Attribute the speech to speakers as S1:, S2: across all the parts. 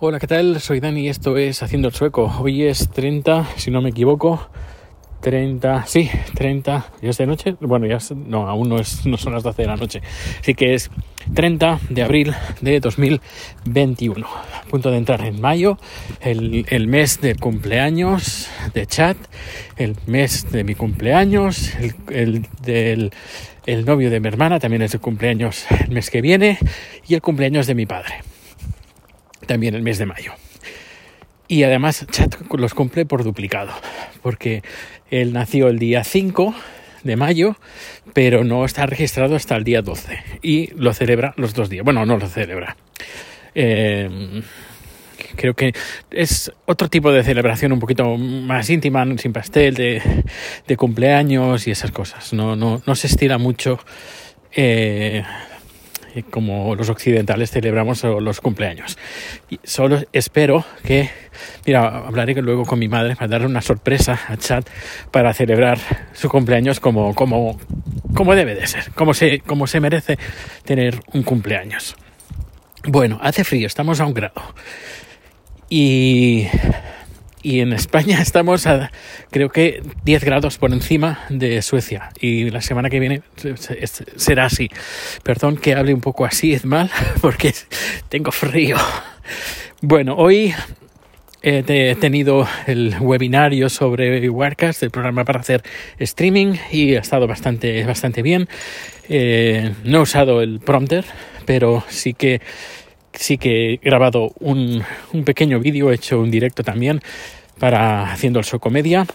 S1: Hola, ¿qué tal? Soy Dani y esto es Haciendo el Sueco. Hoy es 30, si no me equivoco. 30, sí, 30, ¿ya es de noche? Bueno, ya no, aún no, es, no son las 12 de la noche. Así que es 30 de abril de 2021. punto de entrar en mayo, el, mes del cumpleaños de chat, el mes de mi cumpleaños, el, el del el novio de mi hermana, también es el cumpleaños el mes que viene, y el cumpleaños de mi padre también el mes de mayo. Y además los cumple por duplicado, porque él nació el día 5 de mayo, pero no está registrado hasta el día 12 y lo celebra los dos días. Bueno, no lo celebra. Eh, creo que es otro tipo de celebración un poquito más íntima, sin pastel, de, de cumpleaños y esas cosas. No, no, no se estira mucho eh, como los occidentales celebramos los cumpleaños. Solo espero que, mira, hablaré luego con mi madre para darle una sorpresa a Chad para celebrar su cumpleaños como, como, como debe de ser, como se, como se merece tener un cumpleaños. Bueno, hace frío, estamos a un grado. Y y en España estamos a creo que 10 grados por encima de Suecia y la semana que viene será así. Perdón que hable un poco así, es mal, porque tengo frío. Bueno, hoy he tenido el webinario sobre Wirecast, el programa para hacer streaming, y ha estado bastante, bastante bien. Eh, no he usado el prompter, pero sí que sí que he grabado un, un pequeño vídeo, he hecho un directo también para haciendo el Socomedia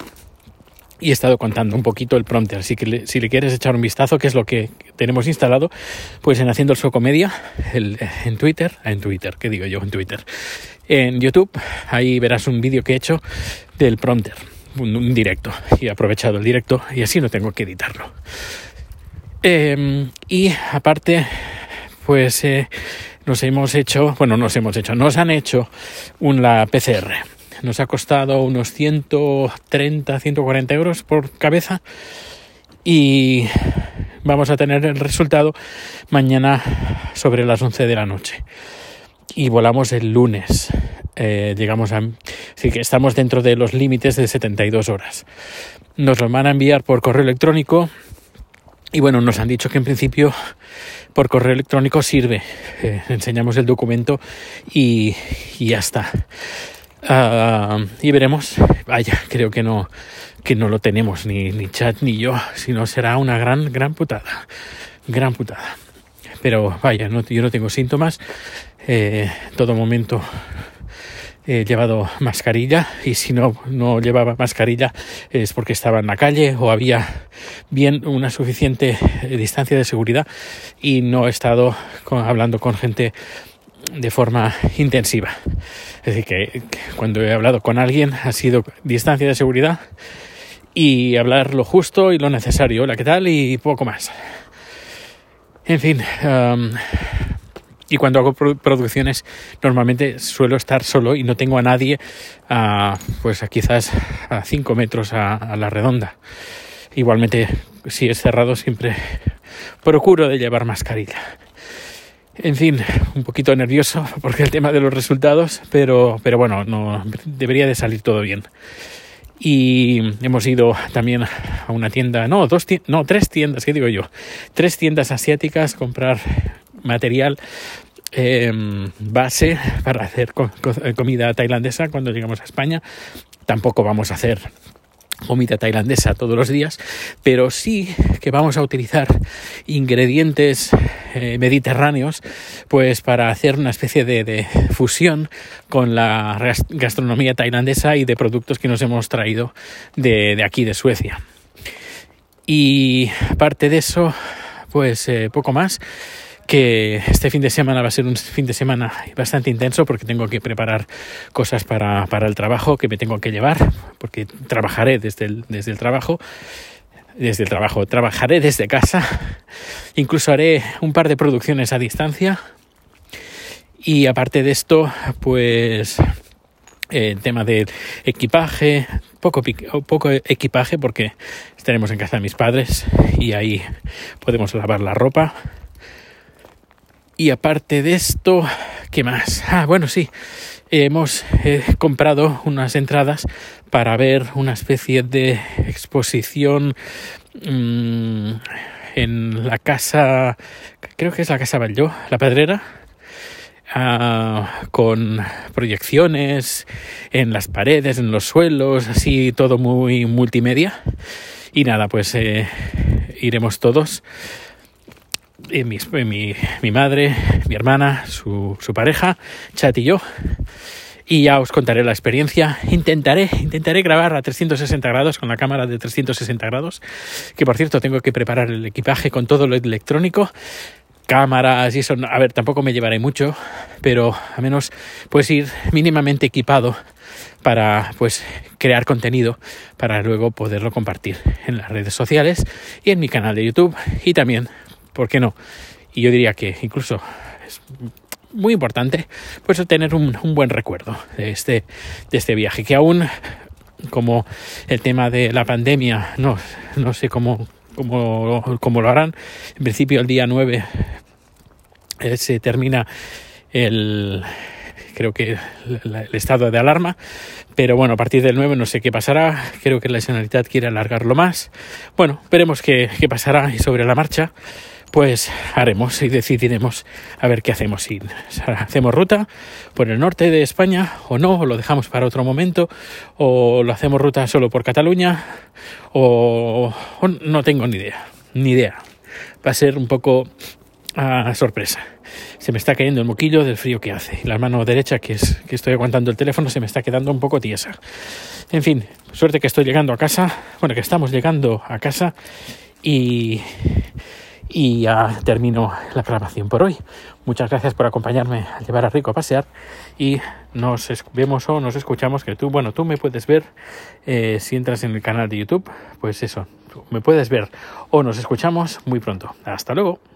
S1: y he estado contando un poquito el prompter. Así que si le quieres echar un vistazo, que es lo que tenemos instalado, pues en Haciendo el Socomedia, el, en Twitter, en Twitter, ¿qué digo yo? En Twitter, en YouTube, ahí verás un vídeo que he hecho del prompter, un, directo, y he aprovechado el directo y así no tengo que editarlo. Em, y aparte, pues eh, nos hemos hecho, bueno, nos hemos hecho, nos han hecho una PCR. Nos ha costado unos 130, 140 euros por cabeza y vamos a tener el resultado mañana sobre las 11 de la noche. Y volamos el lunes. Eh, llegamos a... Así que estamos dentro de los límites de 72 horas. Nos lo van a enviar por correo electrónico y bueno, nos han dicho que en principio por correo electrónico sirve. Eh, enseñamos el documento y, ya está. Ah, y veremos. Vaya, creo que no, que no lo tenemos ni, ni chat ni yo. Si no será una gran, gran putada. Gran putada. Pero vaya, no, yo no tengo síntomas. Eh, todo momento he llevado mascarilla y si no, no llevaba mascarilla es porque estaba en la calle o había bien una suficiente eh, distancia de seguridad y no he estado hablando con gente de forma intensiva. Es decir, que, cuando he hablado con alguien ha sido distancia de seguridad y hablar lo justo y lo necesario, la que tal y poco más. En fin, um, y cuando hago producciones normalmente suelo estar solo y no tengo a nadie a, pues a quizás a 5 metros a, la redonda. Igualmente si es cerrado siempre procuro de llevar mascarilla. En fin, un poquito nervioso porque el tema de los resultados, pero, pero bueno, no, debería de salir todo bien. Y hemos ido también a una tienda, no, dos no, tres tiendas, ¿qué digo yo? Tres tiendas asiáticas comprar material em, base para hacer eh, comida tailandesa cuando llegamos a España. Tampoco vamos a hacer comida tailandesa todos los días, pero sí que vamos a utilizar ingredientes eh, mediterráneos pues para hacer una especie de, fusión con la gastronomía tailandesa y de productos que nos hemos traído de, de aquí de Suecia. Y aparte de eso, pues eh, poco más que este fin de semana va a ser un fin de semana bastante intenso porque tengo que preparar cosas para, para el trabajo que me tengo que llevar, porque trabajaré desde el, desde el trabajo desde el trabajo, trabajaré desde casa, incluso haré un par de producciones a distancia. Y aparte de esto, pues el tema de equipaje, poco, poco equipaje porque estaremos en casa de mis padres y ahí podemos lavar la ropa Y aparte de esto, ¿qué más? Ah, bueno, sí, hemos eh, comprado unas entradas para ver una especie de exposición mmm, en la casa, creo que es la casa Valló, la Pedrera, ah, con proyecciones en las paredes, en los suelos, así todo muy multimedia. Y nada, pues eh, iremos todos. Eh, mi, madre, mi hermana, su, su pareja, Chat y yo y ya os contaré la experiencia. Intentaré, intentaré grabar a 360 grados con la cámara de 360 grados, que por cierto tengo que preparar el equipaje con todo lo electrónico, cámaras y eso. A ver, tampoco me llevaré mucho, pero al menos pues ir mínimamente equipado para pues crear contenido para luego poderlo compartir en las redes sociales y en mi canal de YouTube y también, ¿por qué no? Y yo diría que incluso es muy importante pues tener un, un, buen recuerdo de este, de este viaje que aún como el tema de la pandemia no, no sé cómo, cómo, cómo lo harán en principio el día 9 eh, se termina el creo que el, estado de alarma pero bueno, a partir del 9 no sé qué pasará. Creo que la Generalitat quiere alargarlo más. Bueno, veremos qué, qué pasará sobre la marcha pues haremos y decidiremos a ver qué hacemos. Si hacemos ruta por el norte de España o no, o lo dejamos para otro momento, o lo hacemos ruta solo por Cataluña, o, no tengo ni idea, ni idea. Va a ser un poco a sorpresa. Se me está cayendo el moquillo del frío que hace. La mano derecha, que, es, que estoy aguantando el teléfono, se me está quedando un poco tiesa. En fin, suerte que estoy llegando a casa. Bueno, que estamos llegando a casa. Y y ya termino la grabación por hoy. Muchas gracias por acompañarme a llevar a Rico a pasear y nos vemos o nos escuchamos que tú, bueno, tú me puedes ver eh, si entras en el canal de YouTube, pues eso, me puedes ver o nos escuchamos muy pronto. Hasta luego.